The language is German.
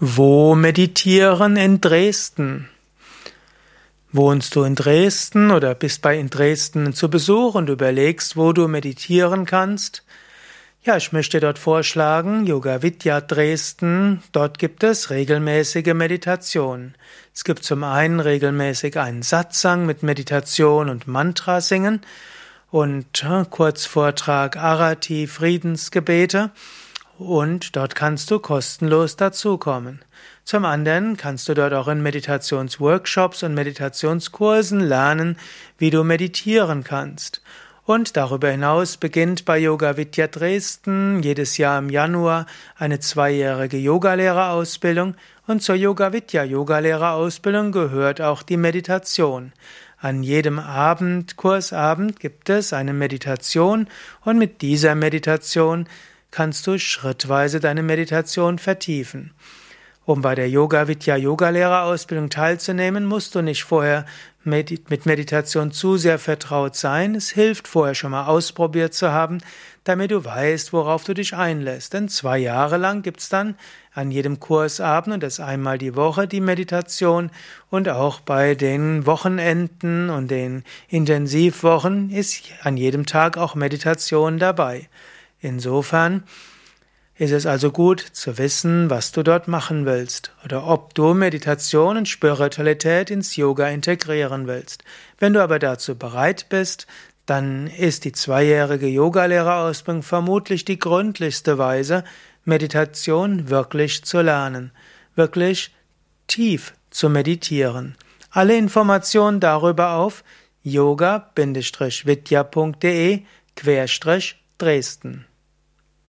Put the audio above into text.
Wo meditieren in Dresden? Wohnst du in Dresden oder bist bei in Dresden zu Besuch und überlegst, wo du meditieren kannst? Ja, ich möchte dort vorschlagen, Yoga Vidya Dresden. Dort gibt es regelmäßige Meditation. Es gibt zum einen regelmäßig einen Satsang mit Meditation und Mantra singen und äh, Kurzvortrag Arati, Friedensgebete und dort kannst du kostenlos dazukommen. Zum anderen kannst du dort auch in Meditationsworkshops und Meditationskursen lernen, wie du meditieren kannst. Und darüber hinaus beginnt bei Yoga Vidya Dresden jedes Jahr im Januar eine zweijährige Yogalehrerausbildung und zur Yoga Vidya Yogalehrerausbildung gehört auch die Meditation. An jedem Abend, Kursabend gibt es eine Meditation und mit dieser Meditation kannst du schrittweise deine Meditation vertiefen. Um bei der Yoga Vidya Yogalehrerausbildung teilzunehmen, musst du nicht vorher mit Meditation zu sehr vertraut sein. Es hilft vorher schon mal ausprobiert zu haben, damit du weißt, worauf du dich einlässt. Denn zwei Jahre lang gibt's dann an jedem Kursabend und das einmal die Woche die Meditation und auch bei den Wochenenden und den Intensivwochen ist an jedem Tag auch Meditation dabei. Insofern ist es also gut zu wissen, was du dort machen willst oder ob du Meditation und Spiritualität ins Yoga integrieren willst. Wenn du aber dazu bereit bist, dann ist die zweijährige Yogalehrerausbildung vermutlich die gründlichste Weise, Meditation wirklich zu lernen, wirklich tief zu meditieren. Alle Informationen darüber auf yoga-vidya.de Dresden